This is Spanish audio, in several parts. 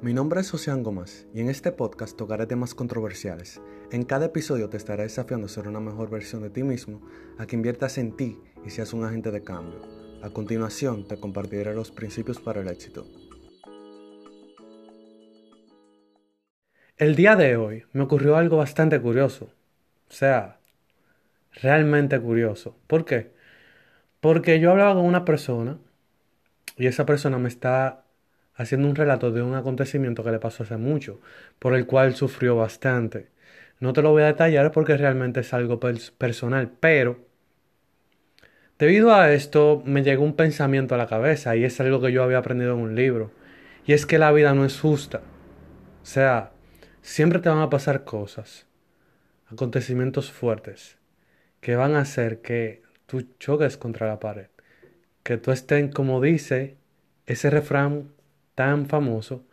Mi nombre es Ocean Gómez y en este podcast tocaré temas controversiales. En cada episodio te estaré desafiando a ser una mejor versión de ti mismo, a que inviertas en ti y seas un agente de cambio. A continuación te compartiré los principios para el éxito. El día de hoy me ocurrió algo bastante curioso. O sea, realmente curioso. ¿Por qué? Porque yo hablaba con una persona y esa persona me está haciendo un relato de un acontecimiento que le pasó hace mucho, por el cual sufrió bastante. No te lo voy a detallar porque realmente es algo personal, pero debido a esto me llegó un pensamiento a la cabeza y es algo que yo había aprendido en un libro, y es que la vida no es justa. O sea, siempre te van a pasar cosas, acontecimientos fuertes, que van a hacer que tú choques contra la pared, que tú estés, como dice ese refrán tan famoso,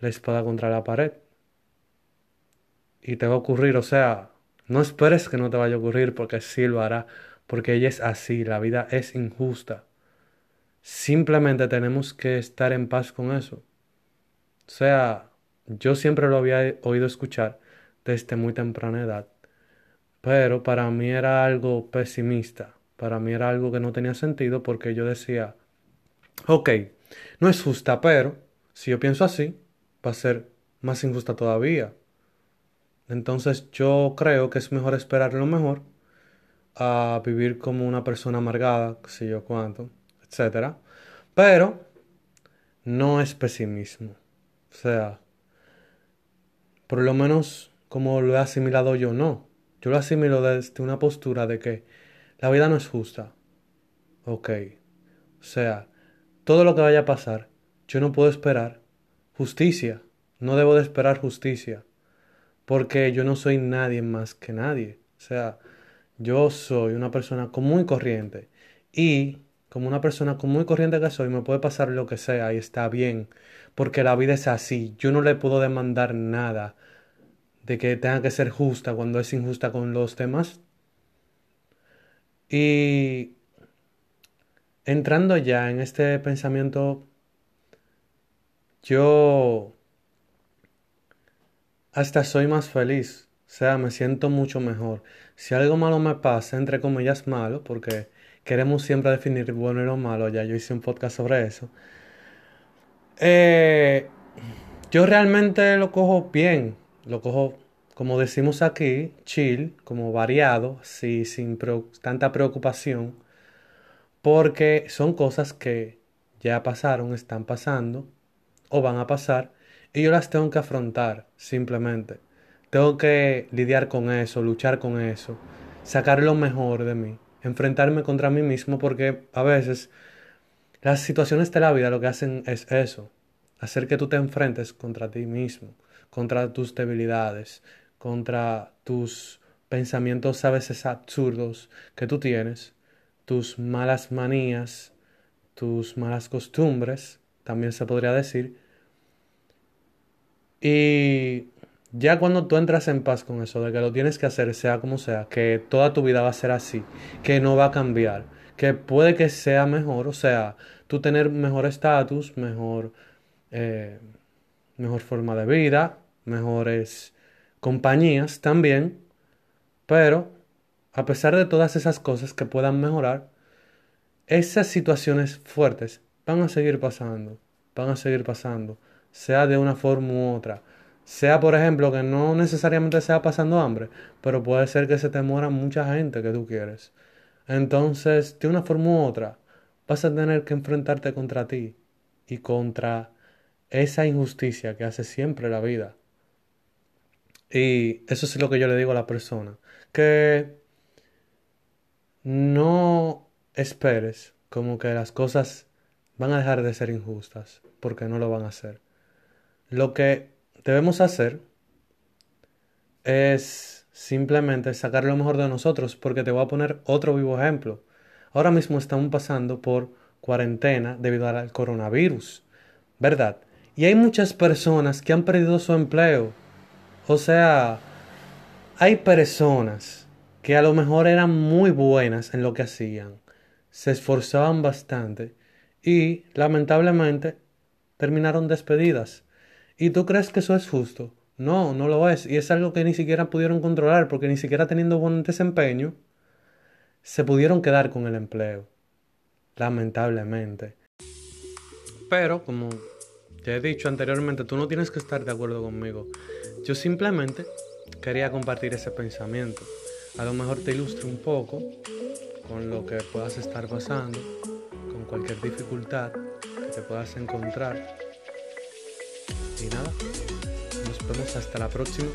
la espada contra la pared. Y te va a ocurrir, o sea, no esperes que no te vaya a ocurrir porque sí lo hará, porque ella es así, la vida es injusta. Simplemente tenemos que estar en paz con eso. O sea, yo siempre lo había oído escuchar desde muy temprana edad, pero para mí era algo pesimista, para mí era algo que no tenía sentido porque yo decía, ok, no es justa, pero si yo pienso así, va a ser más injusta todavía. Entonces yo creo que es mejor esperar lo mejor a vivir como una persona amargada, si yo cuánto, etc. Pero no es pesimismo. O sea, por lo menos como lo he asimilado yo, no. Yo lo asimilo desde una postura de que la vida no es justa. Ok. O sea, todo lo que vaya a pasar, yo no puedo esperar justicia, no debo de esperar justicia, porque yo no soy nadie más que nadie. O sea, yo soy una persona común y corriente y como una persona común corriente que soy, me puede pasar lo que sea y está bien, porque la vida es así. Yo no le puedo demandar nada de que tenga que ser justa cuando es injusta con los demás. Y entrando ya en este pensamiento, yo hasta soy más feliz, o sea, me siento mucho mejor. Si algo malo me pasa, entre comillas malo, porque queremos siempre definir bueno y lo malo, ya yo hice un podcast sobre eso, eh, yo realmente lo cojo bien, lo cojo, como decimos aquí, chill, como variado, sí, sin tanta preocupación porque son cosas que ya pasaron, están pasando o van a pasar y yo las tengo que afrontar simplemente. Tengo que lidiar con eso, luchar con eso, sacar lo mejor de mí, enfrentarme contra mí mismo porque a veces las situaciones de la vida lo que hacen es eso, hacer que tú te enfrentes contra ti mismo, contra tus debilidades, contra tus pensamientos a veces absurdos que tú tienes tus malas manías, tus malas costumbres, también se podría decir. Y ya cuando tú entras en paz con eso, de que lo tienes que hacer sea como sea, que toda tu vida va a ser así, que no va a cambiar, que puede que sea mejor, o sea, tú tener mejor estatus, mejor, eh, mejor forma de vida, mejores compañías también, pero a pesar de todas esas cosas que puedan mejorar, esas situaciones fuertes van a seguir pasando, van a seguir pasando, sea de una forma u otra. Sea, por ejemplo, que no necesariamente sea pasando hambre, pero puede ser que se te muera mucha gente que tú quieres. Entonces, de una forma u otra, vas a tener que enfrentarte contra ti y contra esa injusticia que hace siempre la vida. Y eso es lo que yo le digo a la persona, que no esperes como que las cosas van a dejar de ser injustas, porque no lo van a hacer. Lo que debemos hacer es simplemente sacar lo mejor de nosotros, porque te voy a poner otro vivo ejemplo. Ahora mismo estamos pasando por cuarentena debido al coronavirus, ¿verdad? Y hay muchas personas que han perdido su empleo. O sea, hay personas que a lo mejor eran muy buenas en lo que hacían, se esforzaban bastante y lamentablemente terminaron despedidas. ¿Y tú crees que eso es justo? No, no lo es. Y es algo que ni siquiera pudieron controlar porque ni siquiera teniendo buen desempeño se pudieron quedar con el empleo. Lamentablemente. Pero, como te he dicho anteriormente, tú no tienes que estar de acuerdo conmigo. Yo simplemente quería compartir ese pensamiento. A lo mejor te ilustre un poco con lo que puedas estar pasando, con cualquier dificultad que te puedas encontrar. Y nada, nos vemos hasta la próxima.